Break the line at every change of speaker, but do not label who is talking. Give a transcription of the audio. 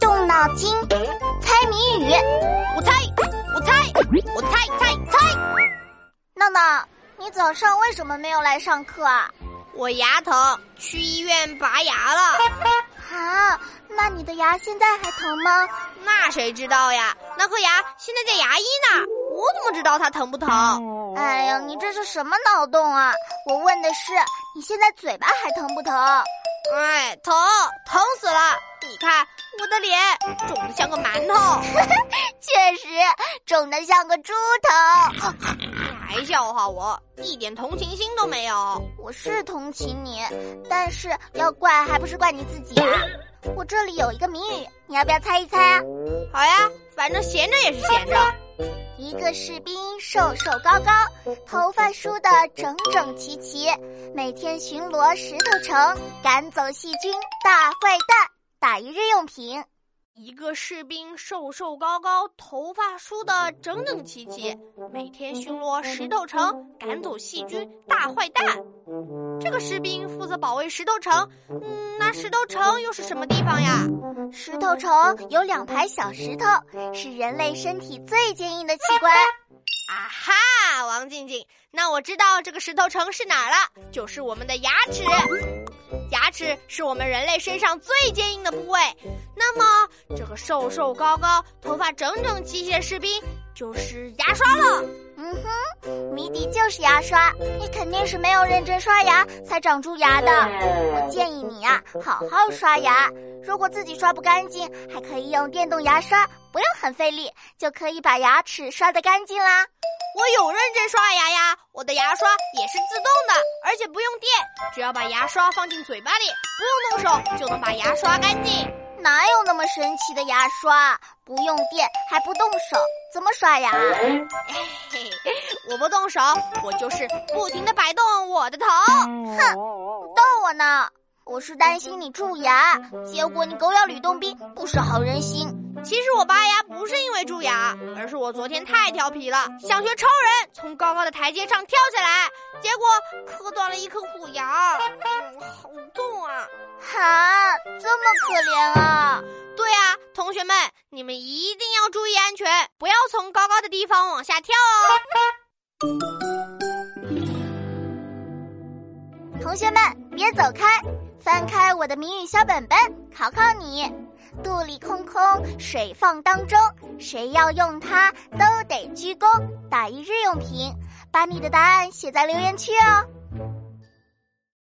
动脑筋，猜谜语。
我猜，我猜，我猜猜猜。
闹闹，你早上为什么没有来上课啊？
我牙疼，去医院拔牙了。
啊，那你的牙现在还疼吗？
那谁知道呀？那颗牙现在在牙医呢，我怎么知道它疼不疼？
哎呀，你这是什么脑洞啊？我问的是你现在嘴巴还疼不疼？
哎，疼，疼死了！你看我的脸肿得像个馒头，
确实肿得像个猪头。
还笑话我，一点同情心都没有。
我是同情你，但是要怪还不是怪你自己啊！我这里有一个谜语，你要不要猜一猜啊？
好呀，反正闲着也是闲着。
一个士兵瘦瘦高高，头发梳得整整齐齐，每天巡逻石头城，赶走细菌大坏蛋，打一日用品。
一个士兵瘦瘦高高，头发梳得整整齐齐，每天巡逻石头城，赶走细菌大坏蛋。这个士兵负责保卫石头城，嗯，那石头城又是什么地方呀？
石头城有两排小石头，是人类身体最坚硬的器官。
啊哈，王静静，那我知道这个石头城是哪儿了，就是我们的牙齿。牙齿是我们人类身上最坚硬的部位。那么，这个瘦瘦高高、头发整整齐齐的士兵就是牙刷了。
嗯哼，谜底就是牙刷。你肯定是没有认真刷牙才长蛀牙的。我建议你呀，好好刷牙。如果自己刷不干净，还可以用电动牙刷，不用很费力，就可以把牙齿刷得干净啦。
我有认真刷牙呀，我的牙刷也是自动的，而且不用电，只要把牙刷放进嘴巴里，不用动手就能把牙刷干净。
哪有那么神奇的牙刷？不用电还不动手，怎么刷牙？嘿
嘿，我不动手，我就是不停的摆动我的头。
哼，逗我呢！我是担心你蛀牙，结果你狗咬吕洞宾，不识好人心。
其实我拔牙不是因为蛀牙，而是我昨天太调皮了，想学超人从高高的台阶上跳下来，结果磕断了一颗虎牙，嗯，好痛啊！
哈，这么可怜
啊！同学们，你们一定要注意安全，不要从高高的地方往下跳哦。
同学们，别走开，翻开我的谜语小本本，考考你。肚里空空，水放当中，谁要用它都得鞠躬。打一日用品，把你的答案写在留言区哦。